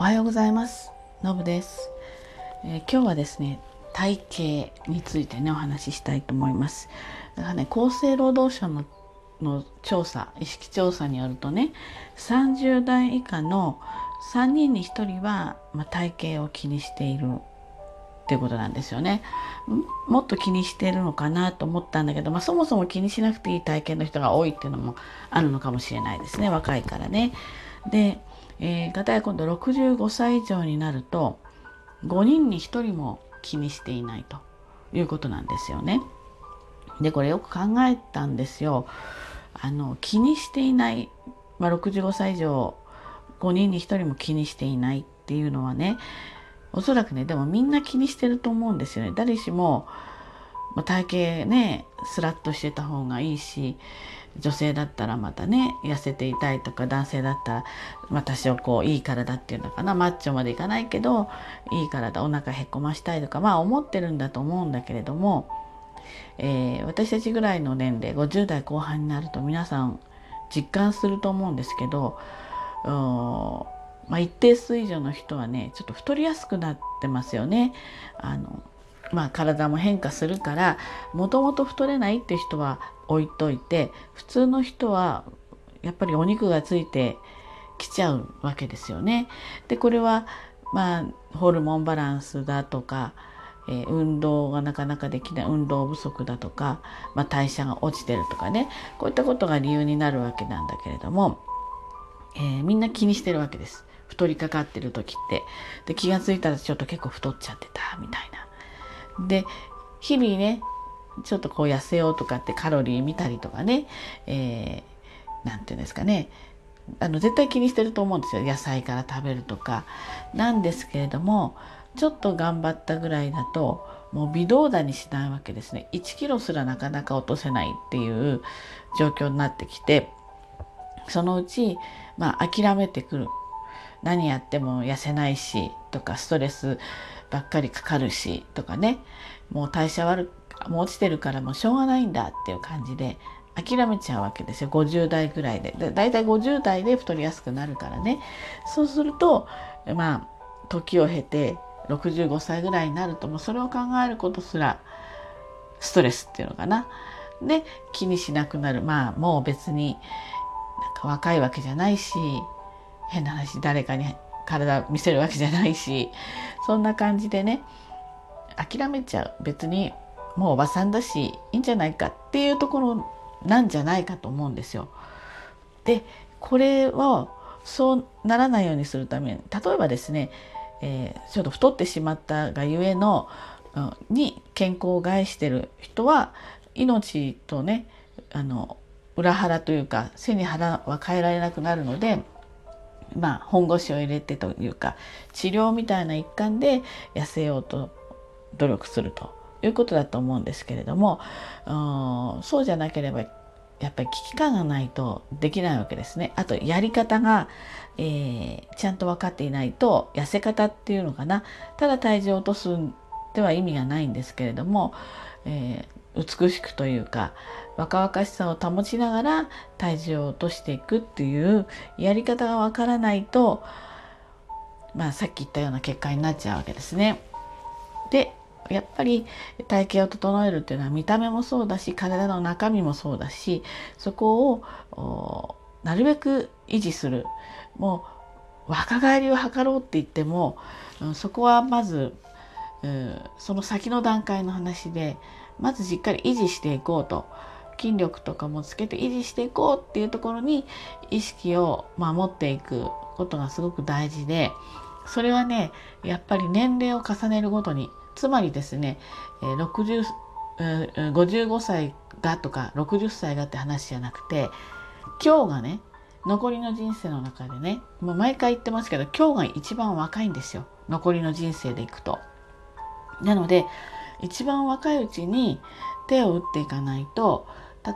おはようございますのぶです、えー、今日はですね体型についてねお話ししたいと思いますだからね厚生労働省のの調査意識調査によるとね30代以下の3人に1人は、まあ、体型を気にしているっていうことなんですよね。もっと気にしてるのかなと思ったんだけど、まあ、そもそも気にしなくていい体験の人が多いっていうのもあるのかもしれないですね若いからね。で、えー、かたや今度65歳以上になると5人に1人も気にしていないということなんですよね。でこれよく考えたんですよ。あの気にしていない、まあ、65歳以上5人に1人も気にしていないっていうのはねおそらくねでもみんな気にしてると思うんですよね誰しも、まあ、体型ねスラッとしてた方がいいし女性だったらまたね痩せていたいとか男性だったら、まあ、多少こういい体っていうのかなマッチョまでいかないけどいい体お腹へこましたいとかまあ思ってるんだと思うんだけれども、えー、私たちぐらいの年齢50代後半になると皆さん実感すると思うんですけどまあ、一定数以上の人はねちょっと太りやすくなってますよね。あのまあ、体も変化するからもともと太れないって人は置いといて普通の人はやっぱりお肉がついてきちゃうわけですよね。でこれはまあホルモンバランスだとか、えー、運動がなかなかできない運動不足だとか、まあ、代謝が落ちてるとかねこういったことが理由になるわけなんだけれども、えー、みんな気にしてるわけです。太りかかってる時ってで気が付いたらちょっと結構太っちゃってたみたいな。で日々ねちょっとこう痩せようとかってカロリー見たりとかね何、えー、て言うんですかね。あの絶対気にしてると思うんですよ。野菜から食べるとか。なんですけれどもちょっと頑張ったぐらいだともう微動だにしないわけですね。1キロすらなかなか落とせないっていう状況になってきてそのうちまあ諦めてくる。何やっても痩せないしとかストレスばっかりかかるしとかね。もう代謝悪もう落ちてるからもうしょうがないんだっていう感じで諦めちゃうわけですよ。50代ぐらいで。でだいたい50代で太りやすくなるからね。そうするとまあ時を経て65歳ぐらいになるともうそれを考えることすらストレスっていうのかな。で気にしなくなる。まあもう別になんか若いわけじゃないし変な話誰かに体見せるわけじゃないしそんな感じでね諦めちゃう別にもうおばさんだしいいんじゃないかっていうところなんじゃないかと思うんですよ。でこれをそうならないようにするために例えばですね、えー、ちょっと太ってしまったがゆえの、うん、に健康を害してる人は命とねあの裏腹というか背に腹は変えられなくなるのでまあ、本腰を入れてというか治療みたいな一環で痩せようと努力するということだと思うんですけれどもそうじゃなければやっぱり危機感がないとできないわけですね。あとやり方が、えー、ちゃんと分かっていないと痩せ方っていうのかなただ体重を落とすでは意味がないんですけれども、えー、美しくというか若々しさを保ちながら体重を落としていくっていうやり方がわからないと、まあ、さっき言ったような結果になっちゃうわけですね。でやっぱり体型を整えるっていうのは見た目もそうだし体の中身もそうだしそこをなるべく維持するもう若返りを図ろうって言っても、うん、そこはまず、その先の段階の話でまずしっかり維持していこうと。筋力とかもつけて維持していこうっていうところに意識を守っていくことがすごく大事でそれはねやっぱり年齢を重ねるごとにつまりですね60 55歳がとか60歳がって話じゃなくて今日がね残りの人生の中でねもう毎回言ってますけど今日が一番若いんですよ。残りの人生でいくと。なので一番若いうちに手を打っていかないと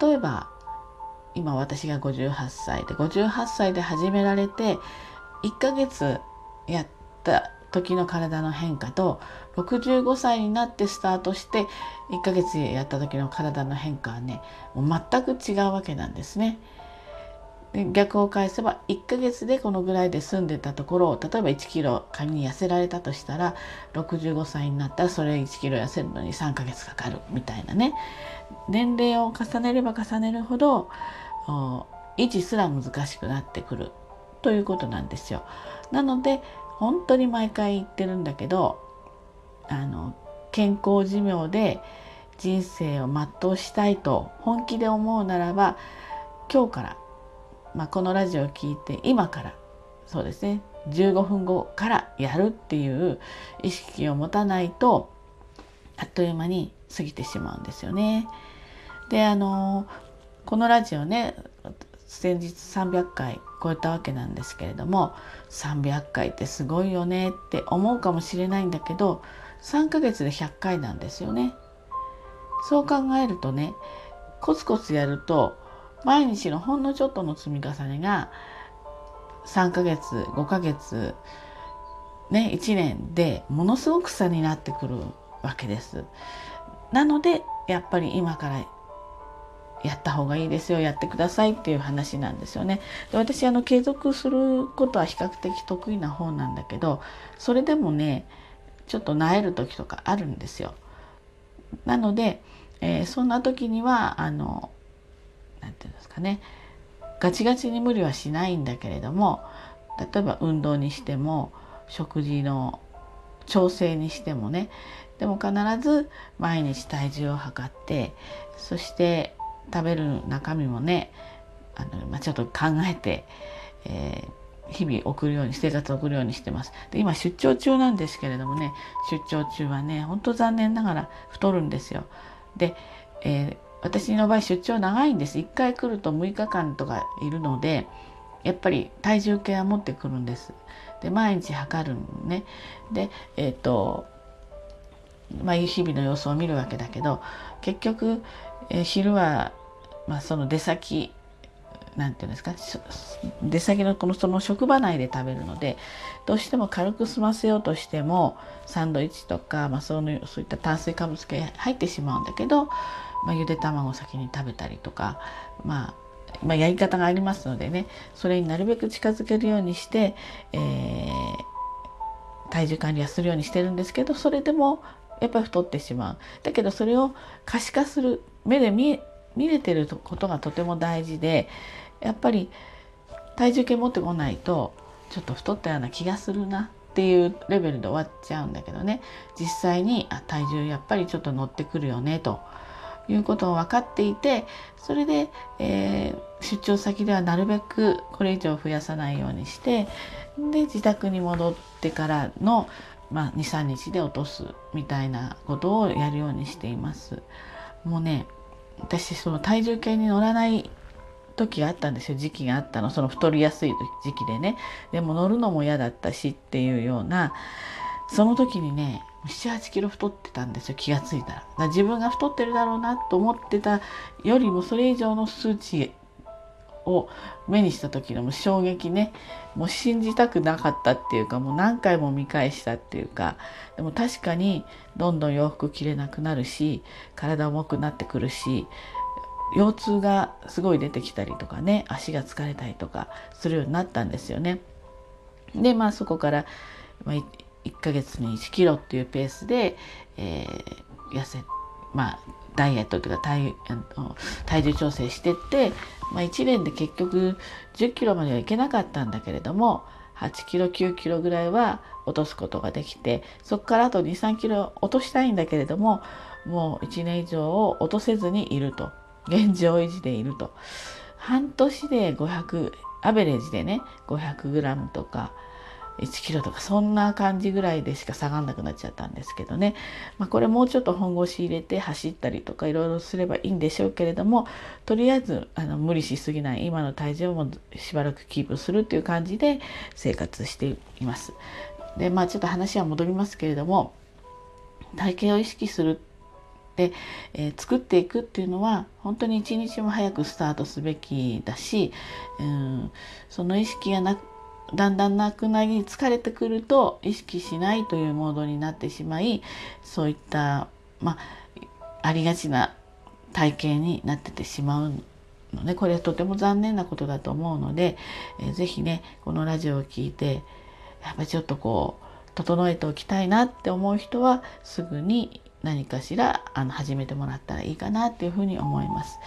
例えば今私が58歳で58歳で始められて1ヶ月やった時の体の変化と65歳になってスタートして1ヶ月やった時の体の変化はねもう全く違うわけなんですね。逆を返せば1ヶ月でこのぐらいで済んでたところを例えば1キロ仮に痩せられたとしたら65歳になったらそれ1キロ痩せるのに3ヶ月かかるみたいなね年齢を重ねれば重ねるほど維持すら難しくなってくるということなんですよ。なので本当に毎回言ってるんだけどあの健康寿命で人生を全うしたいと本気で思うならば今日から、まあ、このラジオを聞いて今からそうですね15分後からやるっていう意識を持たないとあっという間に過ぎてしまうんですよね。であのこのラジオね先日300回超えたわけなんですけれども300回ってすごいよねって思うかもしれないんだけど3ヶ月で100回なんですよね。そう考えるとねコツコツやると毎日のほんのちょっとの積み重ねが3ヶ月5ヶ月ね1年でものすごく差になってくるわけです。なのでやっぱり今からやった方がいいですよやってくださいっていう話なんですよね。で私あの継続することは比較的得意な方なんだけどそれでもねちょっと萎える時とかあるんですよ。なので、えー、そんな時にはあの何て言うんですかね。ガチガチに無理はしないんだけれども例えば運動にしても食事の調整にしてもね。でも必ず毎日体重を測ってそして食べる中身もねあの、まあ、ちょっと考えて、えー、日々送るように生活を送るようにしてます。で今出張中なんですけれどもね出張中はねほんと残念ながら太るんですよ。で、えー、私の場合出張長いんです。1回来ると6日間とかいるのでやっぱり体重計は持ってくるんです。で毎日測るのね。でえっ、ー、とまあ日々の様子を見るわけだけど結局、えー、昼はまあ、その出先なんていうんですか？出先のこのその職場内で食べるのでどうしても軽く済ませようとしてもサンドイッチとか、まあ、そのそういった炭水化物系入ってしまうんだけど、まあ、ゆで卵を先に食べたりとか、まあ、まあ、やり方がありますのでねそれになるべく近づけるようにして、えー、体重管理はするようにしてるんですけどそれでもやっぱり太ってしまう。だけどそれを可視化する目で見見れてることがとても大事でやっぱり体重計持ってこないとちょっと太ったような気がするなっていうレベルで終わっちゃうんだけどね実際にあ体重やっぱりちょっと乗ってくるよねということを分かっていてそれで、えー、出張先ではなるべくこれ以上増やさないようにしてで自宅に戻ってからの、まあ、23日で落とすみたいなことをやるようにしています。もうね私その体重計に乗らない時があったんですよ。時期があったの。その太りやすい時期でね。でも乗るのも嫌だったしっていうようなその時にね78キロ太ってたんですよ。気が付いたら。ら自分が太ってるだろうなと思ってたよりもそれ以上の数値を目にした時のも衝撃ね。もう信じたくなかったっていうかもう何回も見返したっていうか。でも確かにどんどん洋服着れなくなるし体重くなってくるし腰痛がすごい出てきたりとかね足が疲れたりとかするようになったんですよね。でまあそこから、まあ、1ヶ月に1キロっていうペースで、えー、痩せまあダイエットというか体体重調整してって、まあ、1年で結局10キロまではいけなかったんだけれども8キロ9キロぐらいは落とすことができてそこからあと23キロ落としたいんだけれどももう1年以上を落とせずにいると。現状維持でいると。半年で500アベレージでね 500g とか1キロとかそんな感じぐらいでしか下がんなくなっちゃったんですけどね、まあ、これもうちょっと本腰入れて走ったりとかいろいろすればいいんでしょうけれどもとりあえずあの無理しすぎない今の体重もしばらくキープするっていう感じで生活しています。でまあちょっと話は戻りますけれども体型を意識するで、えー、作っていくっていうのは本当に一日も早くスタートすべきだし、うん、その意識がなくだんだんなくなり疲れてくると意識しないというモードになってしまいそういったまあありがちな体型になっててしまうのねこれはとても残念なことだと思うので、えー、ぜひねこのラジオを聴いてやっぱりちょっとこう整えておきたいなって思う人はすぐに何かしらあの始めてもらったらいいかなっていうふうに思います。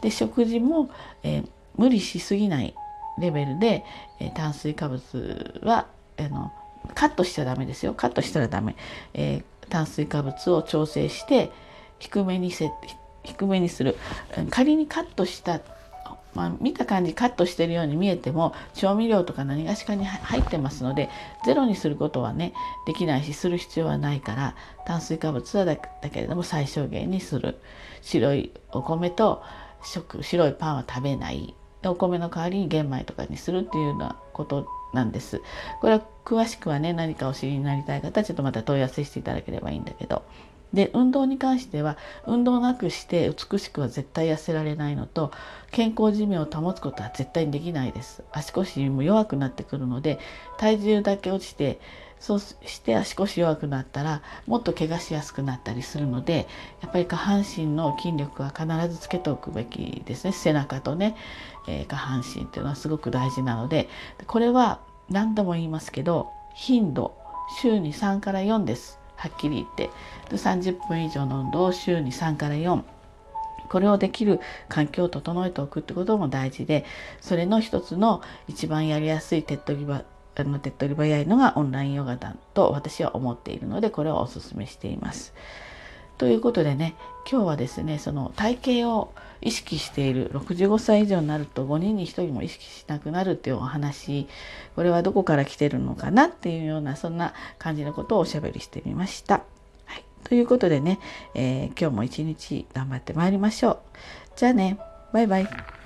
で食事も、えー、無理しすぎないレベルで、えー、炭水化物はあのカットしちゃダメですよ。カットしたらダメ、えー、炭水化物を調整して低めにせ低めにする。仮にカットしたまあ、見た感じカットしてるように見えても調味料とか何がしかに入ってますのでゼロにすることはねできないしする必要はないから炭水化物はだけれども最小限にする。白いお米と食白いパンは食べない。お米の代わりに玄米とかにするっていうようなことなんです。これは詳しくはね何かお知りになりたい方はちょっとまた問い合わせしていただければいいんだけど。で運動に関しては運動なくして美しくは絶対痩せられないのと健康寿命を保つことは絶対にできないです。足腰も弱くなってくるので体重だけ落ちてそうして足腰弱くなったらもっと怪我しやすくなったりするのでやっぱり下半身の筋力は必ずつけておくべきですね。背中とね、えー、下半身っていうのはすごく大事なのでこれは何度も言いますけど頻度週に3から4です。はっきり言って。30分以上の運動を週に3から4これをできる環境を整えておくってことも大事でそれの一つの一番やりやすい手っ取り場あの手っ取り早いのがオンラインヨガだと私は思っているのでこれをおすすめしています。ということでね今日はですねその体型を意識している65歳以上になると5人に1人も意識しなくなるっていうお話これはどこから来てるのかなっていうようなそんな感じのことをおしゃべりしてみました。はい、ということでね、えー、今日も一日頑張ってまいりましょう。じゃあねバイバイ。